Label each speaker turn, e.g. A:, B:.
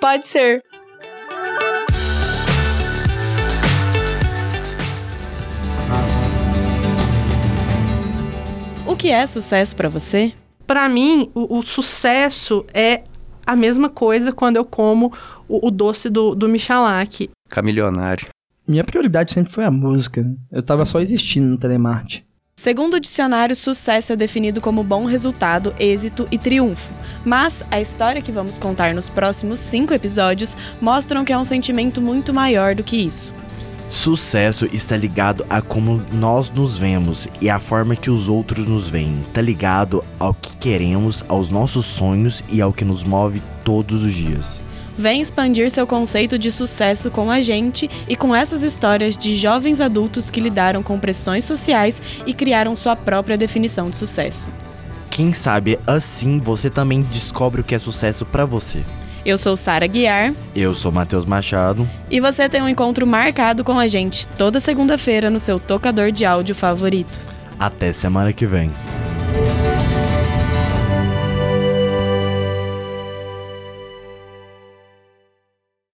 A: Pode ser.
B: O que é sucesso para você?
C: Para mim, o, o, sucesso é a mesma coisa quando eu como o, o doce do, do Michalak.
D: Camilionário.
E: Minha prioridade sempre foi a música. Eu tava só existindo no Telemarte.
B: Segundo o dicionário, sucesso é definido como bom resultado, êxito e triunfo. Mas a história que vamos contar nos próximos cinco episódios mostram que é um sentimento muito maior do que isso.
F: Sucesso está ligado a como nós nos vemos e a forma que os outros nos veem. Está ligado ao que queremos, aos nossos sonhos e ao que nos move todos os dias.
B: Vem expandir seu conceito de sucesso com a gente e com essas histórias de jovens adultos que lidaram com pressões sociais e criaram sua própria definição de sucesso.
F: Quem sabe assim você também descobre o que é sucesso para você.
B: Eu sou Sara Guiar.
F: Eu sou Matheus Machado.
B: E você tem um encontro marcado com a gente toda segunda-feira no seu tocador de áudio favorito.
F: Até semana que vem.